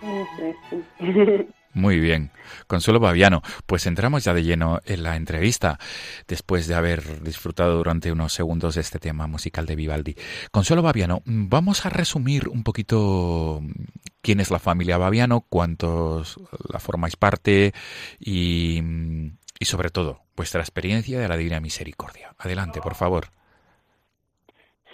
S4: Eso es. sí.
S1: Muy bien. Consuelo Baviano, pues entramos ya de lleno en la entrevista, después de haber disfrutado durante unos segundos de este tema musical de Vivaldi. Consuelo Baviano, vamos a resumir un poquito quién es la familia Baviano, cuántos la formáis parte y, y sobre todo vuestra experiencia de la Divina Misericordia. Adelante, por favor.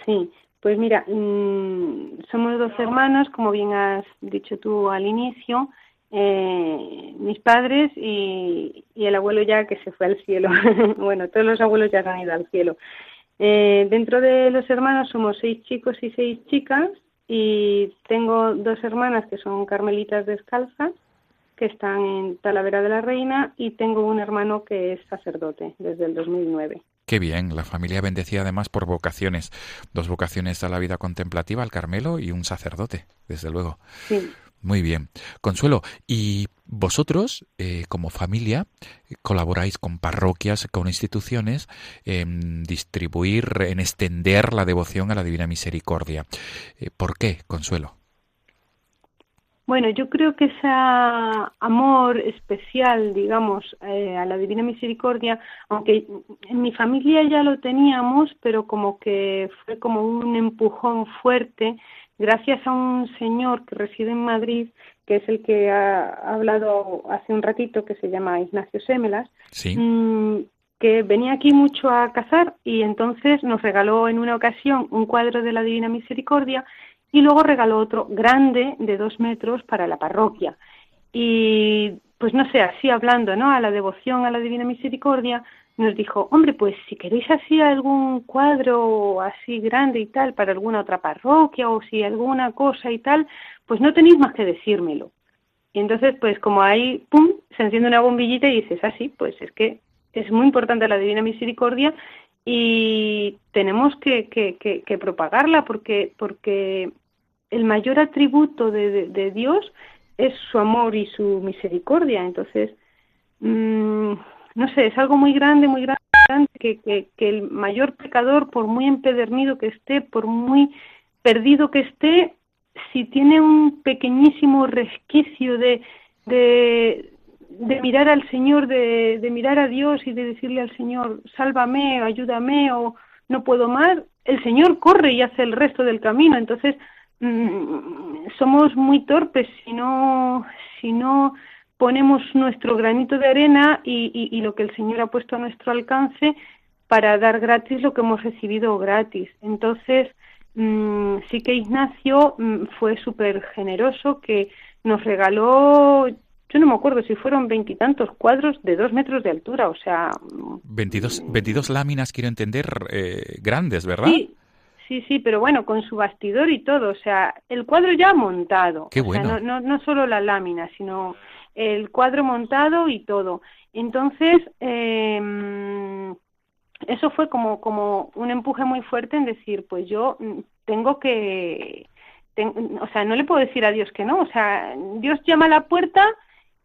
S4: Sí, pues mira, mm, somos dos hermanos, como bien has dicho tú al inicio, eh, mis padres y, el abuelo ya que se fue al cielo. bueno, todos los abuelos ya han ido al cielo. Eh, dentro de los hermanos somos seis chicos y seis chicas y tengo dos hermanas que son carmelitas descalzas que están en Talavera de la Reina y tengo un hermano que es sacerdote desde el 2009.
S1: Qué bien, la familia bendecida además por vocaciones, dos vocaciones a la vida contemplativa, al Carmelo y un sacerdote, desde luego.
S4: Sí.
S1: Muy bien. Consuelo, ¿y vosotros, eh, como familia, colaboráis con parroquias, con instituciones, en distribuir, en extender la devoción a la Divina Misericordia? Eh, ¿Por qué, Consuelo?
S4: Bueno, yo creo que ese amor especial, digamos, eh, a la Divina Misericordia, aunque en mi familia ya lo teníamos, pero como que fue como un empujón fuerte gracias a un señor que reside en Madrid, que es el que ha hablado hace un ratito, que se llama Ignacio Semelas, mm, que venía aquí mucho a cazar y entonces nos regaló en una ocasión un cuadro de la Divina Misericordia y luego regaló otro grande de dos metros para la parroquia. Y pues no sé, así hablando, ¿no? A la devoción a la Divina Misericordia, nos dijo, hombre, pues si queréis así algún cuadro así grande y tal para alguna otra parroquia o si alguna cosa y tal, pues no tenéis más que decírmelo. Y entonces, pues como ahí, pum, se enciende una bombillita y dices, así, ah, pues es que es muy importante la Divina Misericordia y tenemos que, que, que, propagarla porque, porque el mayor atributo de, de, Dios es su amor y su misericordia. Entonces, mmm, no sé, es algo muy grande, muy grande, que, que, el mayor pecador, por muy empedernido que esté, por muy perdido que esté, si tiene un pequeñísimo resquicio de, de, mirar al Señor, de, de, mirar a Dios y de decirle al Señor, sálvame, ayúdame o no puedo más, el Señor corre y hace el resto del camino. Entonces, mm, somos muy torpes si no, si no ponemos nuestro granito de arena y, lo que el Señor ha puesto a nuestro alcance para dar gratis lo que hemos recibido gratis. Entonces, mm, sí que Ignacio mm, fue súper generoso, que nos regaló, yo no me acuerdo si fueron veintitantos cuadros de dos metros de altura, o sea...
S1: Veintidós, veintidós láminas, quiero entender, eh, grandes, ¿verdad?
S4: Sí, Sí, sí, pero bueno, con su bastidor y todo, o sea, el cuadro ya montado.
S1: Qué bueno.
S4: no, no, no solo la lámina, sino el cuadro montado y todo. Entonces, eh, eso fue como, como un empuje muy fuerte en decir, pues yo mm, tengo que, o sea, no le puedo decir a Dios que no, o sea, Dios llama a la puerta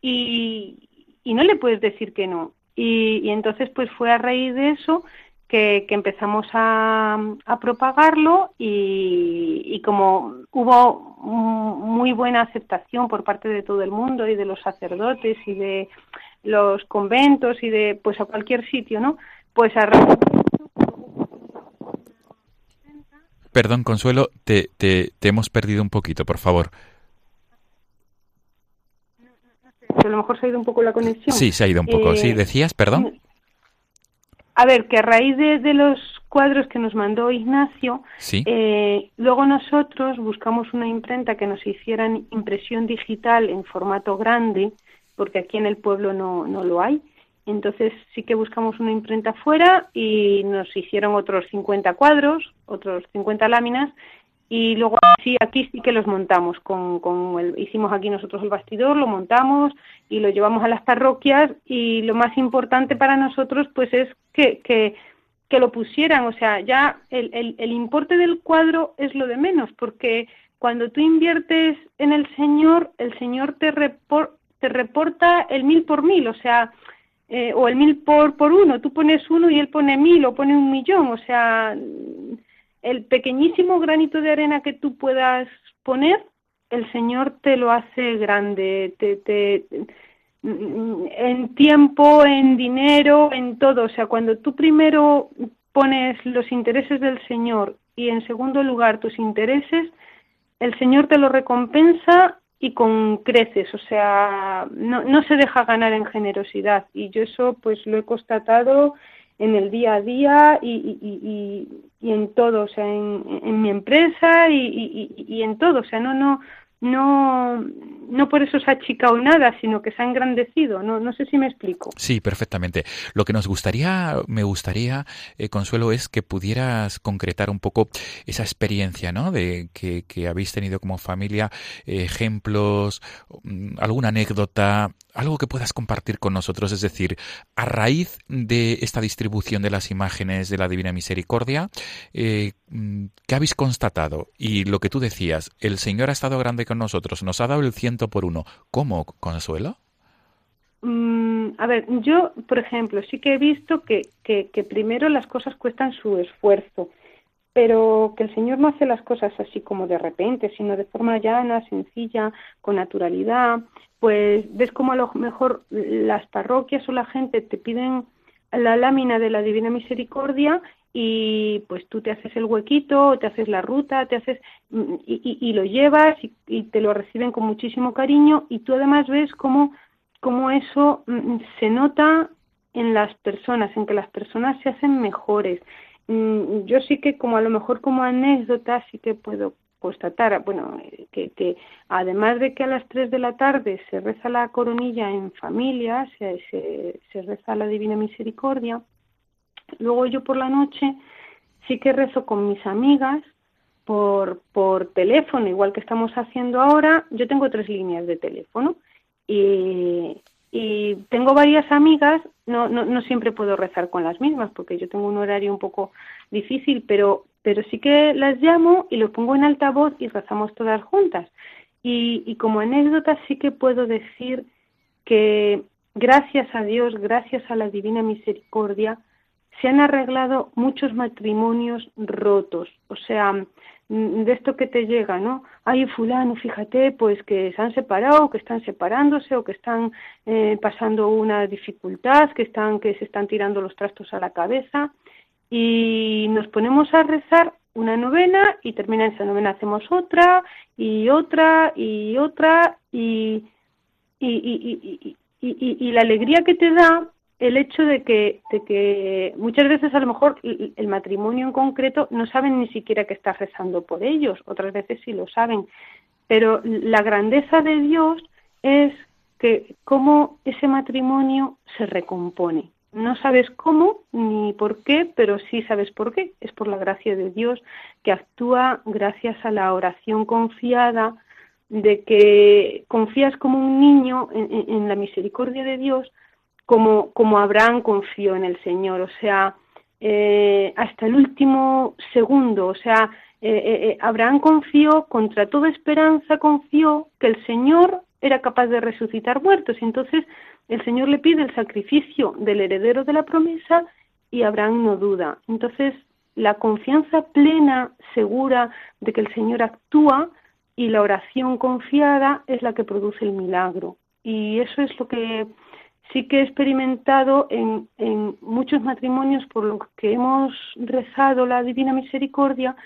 S4: y, y no le puedes decir que no. Y, y entonces, pues fue a raíz de eso que, empezamos a, propagarlo y, como hubo muy buena aceptación por parte de todo el mundo y de los sacerdotes y de los conventos y de pues a cualquier sitio, ¿no? Pues a
S1: Perdón, Consuelo, te, te, hemos perdido un poquito, por favor.
S4: A lo mejor se ha ido un poco la conexión.
S1: Sí, se ha ido un poco. sí, eh, decías, perdón.
S4: A ver, que a raíz de, los cuadros que nos mandó Ignacio, eh, luego nosotros buscamos una imprenta que nos hicieran impresión digital en formato grande, porque aquí en el pueblo no, no lo hay. Entonces sí que buscamos una imprenta fuera y nos hicieron otros 50 cuadros, otros 50 láminas y luego sí aquí sí que los montamos con, con el, hicimos aquí nosotros el bastidor lo montamos y lo llevamos a las parroquias y lo más importante para nosotros pues es que, que, que lo pusieran. O sea ya el, el, el, importe del cuadro es lo de menos porque cuando tú inviertes en el señor el señor te te reporta el mil por mil o sea eh, o el mil por por uno. Tú pones uno y él pone mil o pone un millón o sea el pequeñísimo granito de arena que tú puedas poner, el Señor te lo hace grande, te, te, en tiempo, en dinero, en todo. O sea, cuando tú primero pones los intereses del Señor y en segundo lugar tus intereses, el Señor te lo recompensa y con creces, o sea, no, no se deja ganar en generosidad y yo eso pues lo he constatado en el día a día y, y, y, en todo, o sea, en, en mi empresa y, en todo, o sea, no, no, no, no por eso se ha achicado nada, sino que se ha engrandecido. No, no sé si me explico.
S1: Sí, perfectamente. Lo que nos gustaría, me gustaría, eh, Consuelo, es que pudieras concretar un poco esa experiencia, ¿no? De que, que habéis tenido como familia, ejemplos, mm, alguna anécdota, algo que puedas compartir con nosotros. Es decir, a raíz de esta distribución de las imágenes de la Divina Misericordia, eh, ¿qué habéis constatado? Y lo que tú decías, el Señor ha estado grande con nosotros, nos ha dado el ciento por uno. ¿Cómo, Consuelo?
S4: Mm, a ver, yo, por ejemplo, sí que he visto que, que, primero las cosas cuestan su esfuerzo, pero que el Señor no hace las cosas así como de repente, sino de forma llana, sencilla, con naturalidad. Pues ves como a lo mejor las parroquias o la gente te piden la lámina de la Divina Misericordia y pues tú te haces el huequito, te haces la ruta, te haces mm, y, y, lo llevas y, te lo reciben con muchísimo cariño y tú además ves cómo, cómo eso mm, se nota en las personas, en que las personas se hacen mejores. Mm, yo sí que como a lo mejor como anécdota sí que puedo constatar, bueno, que, que además de que a las 3 de la tarde se reza la coronilla en familia, se, se, se reza la Divina Misericordia, Luego yo por la noche sí que rezo con mis amigas por, por teléfono, igual que estamos haciendo ahora. Yo tengo tres líneas de teléfono y, y tengo varias amigas, no, no, no siempre puedo rezar con las mismas porque yo tengo un horario un poco difícil, pero, pero sí que las llamo y lo pongo en altavoz y rezamos todas juntas. Y, y como anécdota sí que puedo decir que gracias a Dios, gracias a la Divina Misericordia, se han arreglado muchos matrimonios rotos, o sea, mm, de esto que te llega, ¿no? Ay, fulano, fíjate, pues que se han separado, que están separándose o que están eh, pasando una dificultad, que están, que se están tirando los trastos a la cabeza y nos ponemos a rezar una novena y termina esa novena hacemos otra y otra y otra y y, y, y, y la alegría que te da el hecho de que, de que muchas veces a lo mejor el matrimonio en concreto no saben ni siquiera que estás rezando por ellos, otras veces sí lo saben, pero la grandeza de Dios es que cómo ese matrimonio se recompone. No sabes cómo ni por qué, pero sí sabes por qué. Es por la gracia de Dios que actúa gracias a la oración confiada, de que confías como un niño en, en la misericordia de Dios como, como Abraham confió en el Señor, o sea, eh, hasta el último segundo, o sea, eh, eh, Abraham confió, contra toda esperanza confió que el Señor era capaz de resucitar muertos, y entonces el Señor le pide el sacrificio del heredero de la promesa y Abraham no duda. Entonces, la confianza plena, segura de que el Señor actúa y la oración confiada es la que produce el milagro. Y eso es lo que sí que he experimentado en, muchos matrimonios por los que hemos rezado la Divina Misericordia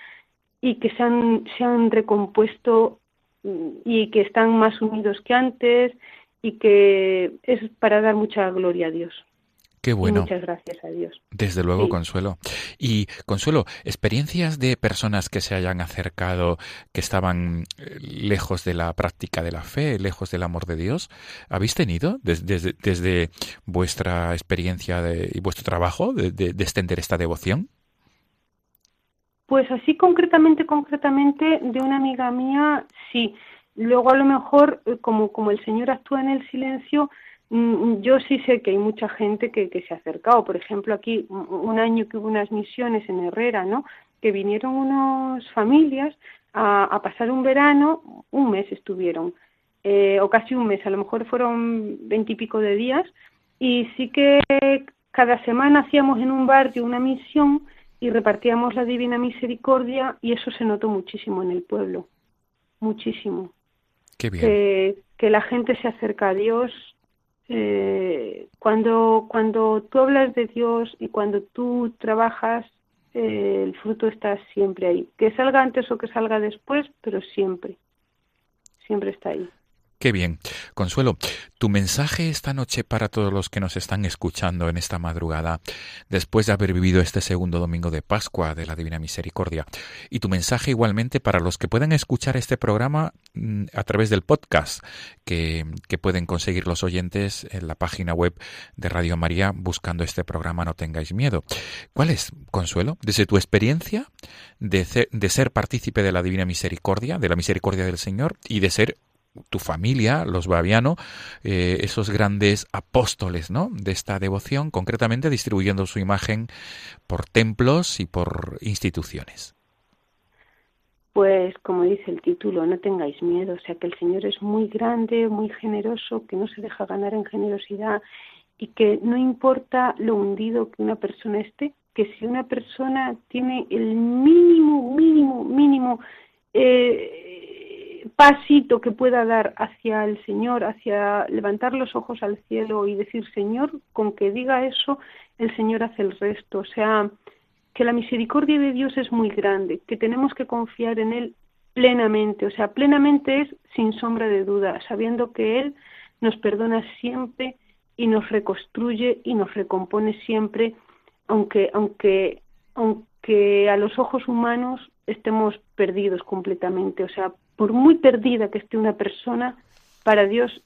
S4: y que se han, se han recompuesto mm, y que están más unidos que antes y que es para dar mucha gloria a Dios.
S1: Qué bueno.
S4: muchas gracias a Dios.
S1: Desde luego, Consuelo. Y Consuelo, experiencias de personas que se hayan acercado, que estaban eh, lejos de la práctica de la fe, lejos del amor de Dios, ¿habéis tenido desde, desde, vuestra experiencia y vuestro trabajo de, de, extender esta devoción?
S4: Pues así concretamente, concretamente, de una amiga mía, sí. Luego a lo mejor, eh, como, como el Señor actúa en el silencio, yo sí sé que hay mucha gente que, que se ha acercado. Por ejemplo, aquí un año que hubo unas misiones en Herrera, ¿no? Que vinieron unas familias a, a pasar un verano, un mes estuvieron, eh, o casi un mes, a lo mejor fueron veintipico de días, y sí que cada semana hacíamos en un barrio una misión y repartíamos la Divina Misericordia y eso se notó muchísimo en el pueblo, muchísimo.
S1: Qué bien.
S4: Que, que la gente se acerca a Dios eh, cuando, cuando tú hablas de Dios y cuando tú trabajas, eh, el fruto está siempre ahí. Que salga antes o que salga después, pero siempre, siempre está ahí.
S1: Qué bien. Consuelo, tu mensaje esta noche para todos los que nos están escuchando en esta madrugada, después de haber vivido este segundo domingo de Pascua de la Divina Misericordia, y tu mensaje igualmente para los que puedan escuchar este programa mm, a través del podcast que, pueden conseguir los oyentes en la página web de Radio María buscando este programa No tengáis miedo. ¿Cuál es, Consuelo, desde tu experiencia de, de ser partícipe de la Divina Misericordia, de la misericordia del Señor y de ser tu familia, los Baviano, eh, esos grandes apóstoles ¿no? de esta devoción, concretamente distribuyendo su imagen por templos y por instituciones.
S4: Pues como dice el título, no tengáis miedo, o sea que el Señor es muy grande, muy generoso, que no se deja ganar en generosidad y que no importa lo hundido que una persona esté, que si una persona tiene el mínimo, mínimo, mínimo eh, pasito que pueda dar hacia el Señor, hacia levantar los ojos al cielo y decir Señor, con que diga eso, el Señor hace el resto. O sea, que la misericordia de Dios es muy grande, que tenemos que confiar en Él plenamente. O sea, plenamente es sin sombra de duda, sabiendo que Él nos perdona siempre y nos reconstruye y nos recompone siempre, aunque, aunque, aunque a los ojos humanos estemos perdidos completamente. O sea, por muy perdida que esté una persona, para Dios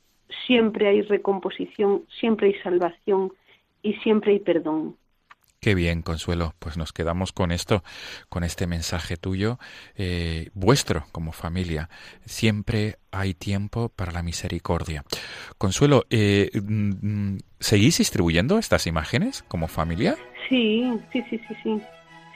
S4: siempre hay recomposición, siempre hay salvación y siempre hay perdón.
S1: Qué bien, Consuelo. Pues nos quedamos con esto, con este mensaje tuyo, eh, vuestro como familia. Siempre hay tiempo para la misericordia. Consuelo, eh, mm, ¿seguís distribuyendo estas imágenes como familia?
S4: Sí, sí, sí, sí, sí.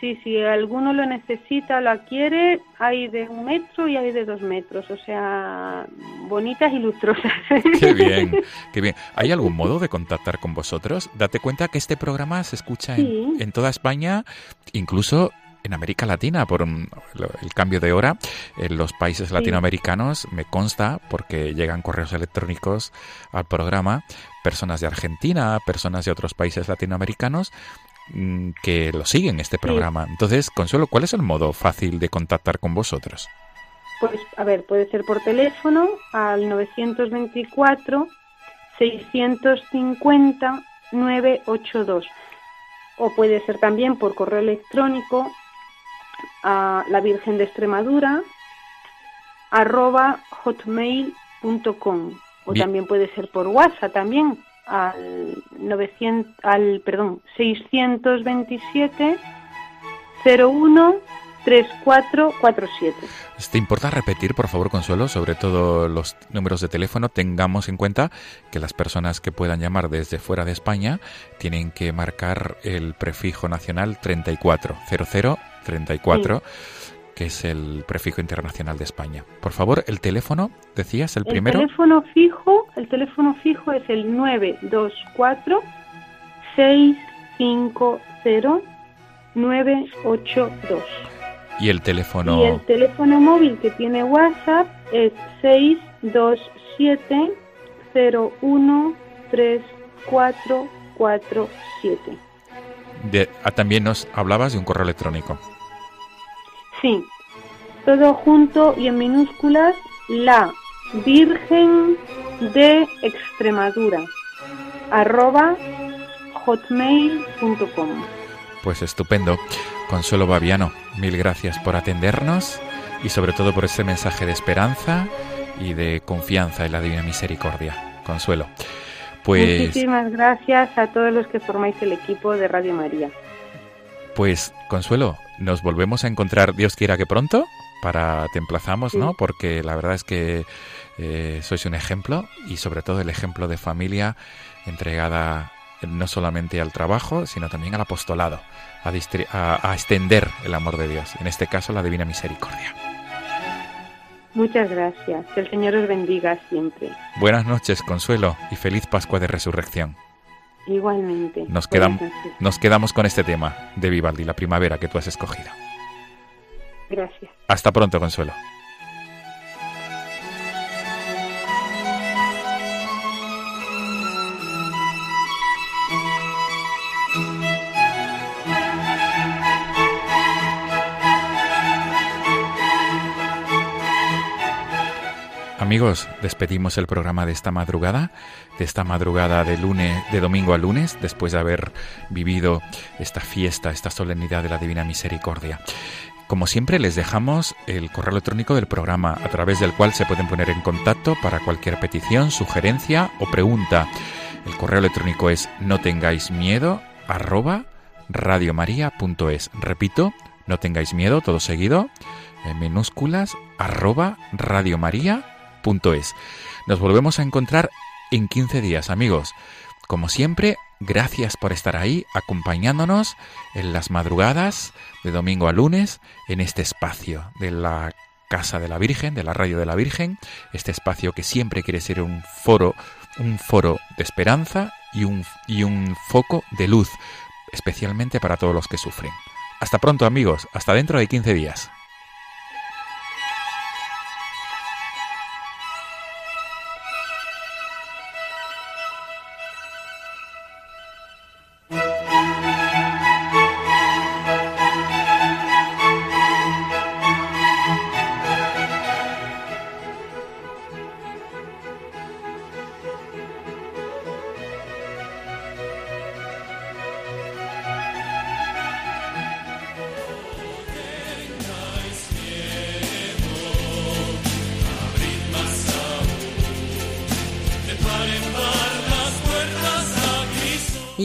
S4: Sí, si alguno lo necesita, la quiere, hay de un metro y hay de dos metros, o sea, bonitas y lustrosas.
S1: Qué bien, qué bien. ¿Hay algún modo de contactar con vosotros? Date cuenta que este programa se escucha en, toda España, incluso en América Latina por el cambio de hora en los países latinoamericanos me consta porque llegan correos electrónicos al programa personas de Argentina, personas de otros países latinoamericanos que lo siguen este programa. Entonces, Consuelo, ¿cuál es el modo fácil de contactar con vosotros?
S4: Pues, a ver, puede ser por teléfono al 924 650 982 o puede ser también por correo electrónico a la Virgen de Extremadura arroba hotmail.com o también puede ser por WhatsApp también al 900 al perdón 627 01 3447.
S1: ¿Te importa repetir, por favor, Consuelo, sobre todo los números de teléfono? Tengamos en cuenta que las personas que puedan llamar desde fuera de España tienen que marcar el prefijo nacional 340034. 34 que es el prefijo internacional de España. Por favor, el teléfono, decías, el, primero.
S4: El teléfono fijo, el teléfono fijo es el 924 650 982.
S1: Y el teléfono
S4: Y el teléfono móvil que tiene WhatsApp es 627 013447.
S1: De, ah, también nos hablabas de un correo electrónico.
S4: Sí, todo junto y en minúsculas, la Virgen de Extremadura, arroba hotmail.com.
S1: Pues estupendo. Consuelo Baviano, mil gracias por atendernos y sobre todo por ese mensaje de esperanza y de confianza en la Divina Misericordia. Consuelo. Pues...
S4: Muchísimas gracias a todos los que formáis el equipo de Radio María.
S1: Pues, Consuelo, nos volvemos a encontrar, Dios quiera que pronto, para te emplazamos, ¿no? Porque la verdad es que eh, sois un ejemplo y sobre todo el ejemplo de familia entregada no solamente al trabajo, sino también al apostolado, a, a extender el amor de Dios, en este caso la divina misericordia.
S4: Muchas gracias. Que el Señor os bendiga siempre.
S1: Buenas noches, Consuelo, y feliz Pascua de Resurrección.
S4: Igualmente.
S1: Nos, quedamos, nos quedamos con este tema de Vivaldi, la primavera que tú has escogido.
S4: Gracias.
S1: Hasta pronto, Consuelo. Amigos, despedimos el programa de esta madrugada, de esta madrugada de lunes, de domingo a lunes, después de haber vivido esta fiesta, esta solemnidad de la Divina Misericordia. Como siempre, les dejamos el correo electrónico del programa, a través del cual se pueden poner en contacto para cualquier petición, sugerencia o pregunta. El correo electrónico es no tengáis miedo arroba radiomaria.es. Repito, no tengáis miedo, todo seguido, en minúsculas, arroba radiomaria.es. Nos volvemos a encontrar en 15 días, amigos. Como siempre, gracias por estar ahí acompañándonos en las madrugadas de domingo a lunes en este espacio de la Casa de la Virgen, de la Radio de la Virgen, este espacio que siempre quiere ser un foro, un foro de esperanza y un, y un foco de luz, especialmente para todos los que sufren. Hasta pronto amigos, hasta dentro de 15 días.